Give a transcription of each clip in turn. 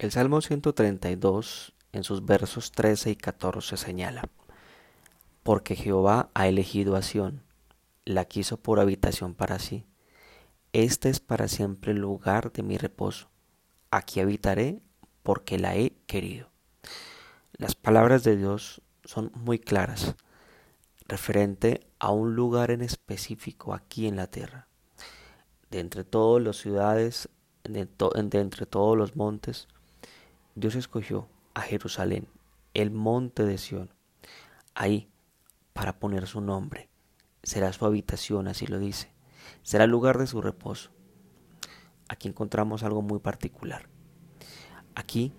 El Salmo 132 en sus versos 13 y 14 señala, Porque Jehová ha elegido a Sión, la quiso por habitación para sí. Este es para siempre el lugar de mi reposo. Aquí habitaré porque la he querido. Las palabras de Dios son muy claras, referente a un lugar en específico aquí en la tierra. De entre todas las ciudades, de, de entre todos los montes, Dios escogió a Jerusalén, el monte de Sión, ahí para poner su nombre. Será su habitación, así lo dice. Será el lugar de su reposo. Aquí encontramos algo muy particular. Aquí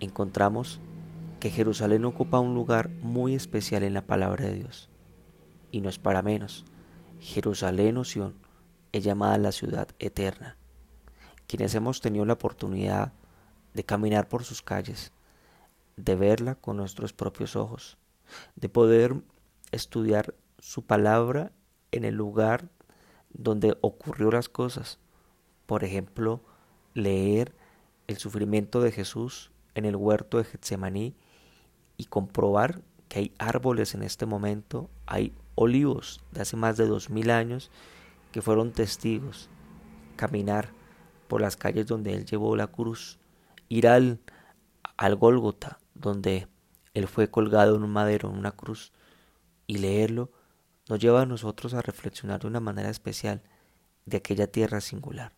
encontramos que Jerusalén ocupa un lugar muy especial en la palabra de Dios. Y no es para menos. Jerusalén o Sión es llamada la ciudad eterna. Quienes hemos tenido la oportunidad de caminar por sus calles, de verla con nuestros propios ojos, de poder estudiar su palabra en el lugar donde ocurrió las cosas. Por ejemplo, leer el sufrimiento de Jesús en el huerto de Getsemaní y comprobar que hay árboles en este momento, hay olivos de hace más de dos mil años que fueron testigos, caminar por las calles donde él llevó la cruz, ir al, al Gólgota, donde él fue colgado en un madero, en una cruz, y leerlo, nos lleva a nosotros a reflexionar de una manera especial de aquella tierra singular.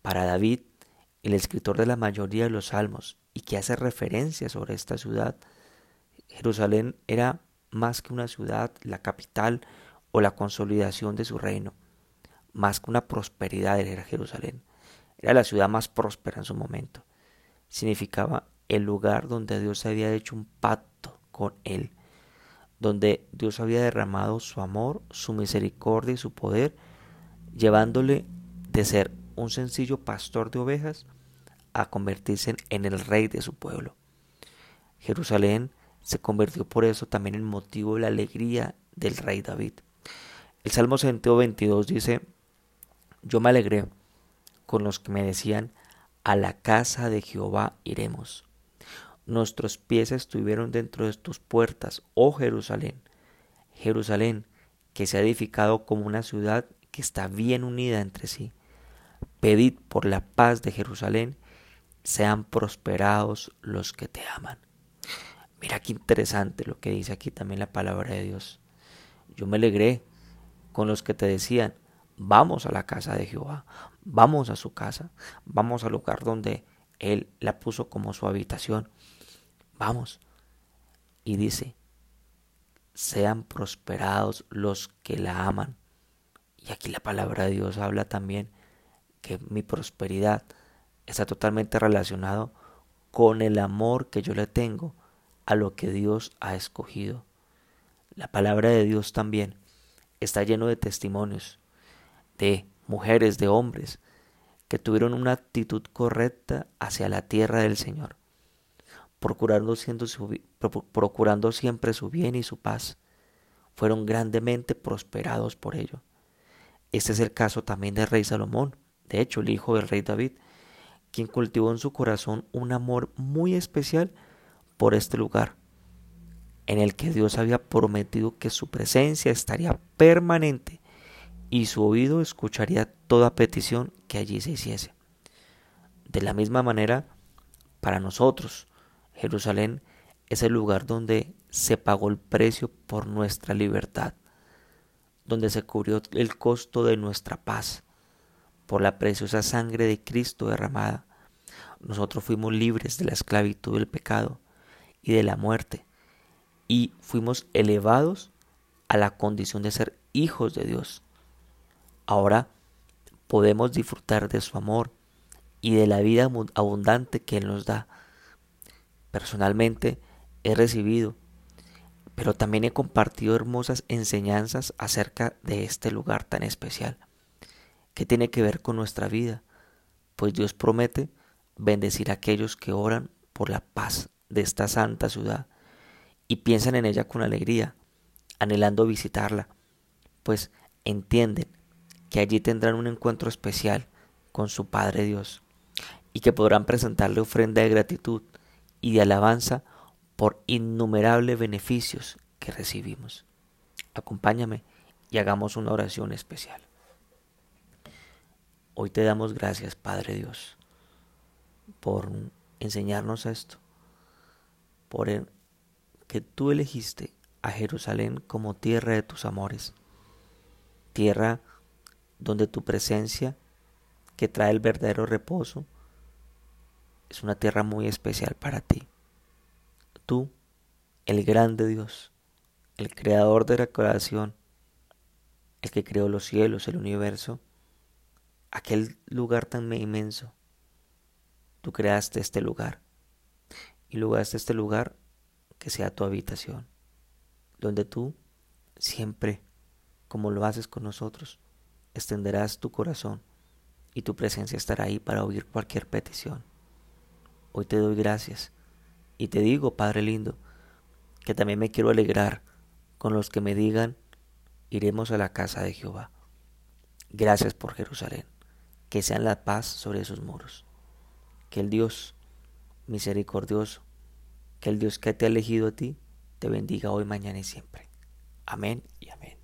Para David, el escritor de la mayoría de los salmos y que hace referencia sobre esta ciudad, Jerusalén era más que una ciudad, la capital o la consolidación de su reino, más que una prosperidad era Jerusalén. Era la ciudad más próspera en su momento significaba el lugar donde Dios había hecho un pacto con él, donde Dios había derramado su amor, su misericordia y su poder, llevándole de ser un sencillo pastor de ovejas a convertirse en el rey de su pueblo. Jerusalén se convirtió por eso también en motivo de la alegría del rey David. El Salmo 122 dice, yo me alegré con los que me decían, a la casa de Jehová iremos. Nuestros pies estuvieron dentro de tus puertas, oh Jerusalén. Jerusalén, que se ha edificado como una ciudad que está bien unida entre sí. Pedid por la paz de Jerusalén, sean prosperados los que te aman. Mira qué interesante lo que dice aquí también la palabra de Dios. Yo me alegré con los que te decían, vamos a la casa de Jehová, vamos a su casa, vamos al lugar donde Él la puso como su habitación, vamos. Y dice, sean prosperados los que la aman. Y aquí la palabra de Dios habla también que mi prosperidad está totalmente relacionado con el amor que yo le tengo a lo que Dios ha escogido. La palabra de Dios también está lleno de testimonios de mujeres, de hombres, que tuvieron una actitud correcta hacia la tierra del Señor, procurando, siendo procurando siempre su bien y su paz. Fueron grandemente prosperados por ello. Este es el caso también del rey Salomón, de hecho el hijo del rey David, quien cultivó en su corazón un amor muy especial por este lugar, en el que Dios había prometido que su presencia estaría permanente y su oído escucharía toda petición que allí se hiciese. De la misma manera, para nosotros, Jerusalén es el lugar donde se pagó el precio por nuestra libertad, donde se cubrió el costo de nuestra paz, por la preciosa sangre de Cristo derramada. Nosotros fuimos libres de la esclavitud del pecado y de la muerte, y fuimos elevados a la condición de ser hijos de Dios. Ahora podemos disfrutar de su amor y de la vida abundante que Él nos da. Personalmente he recibido, pero también he compartido hermosas enseñanzas acerca de este lugar tan especial, que tiene que ver con nuestra vida, pues Dios promete bendecir a aquellos que oran por la paz de esta santa ciudad y piensan en ella con alegría, anhelando visitarla, pues entienden que allí tendrán un encuentro especial con su Padre Dios. y que podrán presentarle ofrenda de gratitud y de alabanza por innumerables beneficios que recibimos. Acompáñame y hagamos una oración especial. Hoy te damos gracias, Padre Dios, por enseñarnos esto, por que tú elegiste a Jerusalén como tierra de tus amores, tierra donde tu presencia, que trae el verdadero reposo, es una tierra muy especial para ti. Tú, el grande Dios, el creador de la creación, el que creó los cielos, el universo, aquel lugar tan inmenso, tú creaste este lugar y lugaste este lugar que sea tu habitación, donde tú siempre, como lo haces con nosotros, extenderás tu corazón y tu presencia estará ahí para oír cualquier petición. Hoy te doy gracias y te digo, Padre lindo, que también me quiero alegrar con los que me digan, iremos a la casa de Jehová. Gracias por Jerusalén, que sean la paz sobre esos muros. Que el Dios misericordioso, que el Dios que te ha elegido a ti, te bendiga hoy, mañana y siempre. Amén y amén.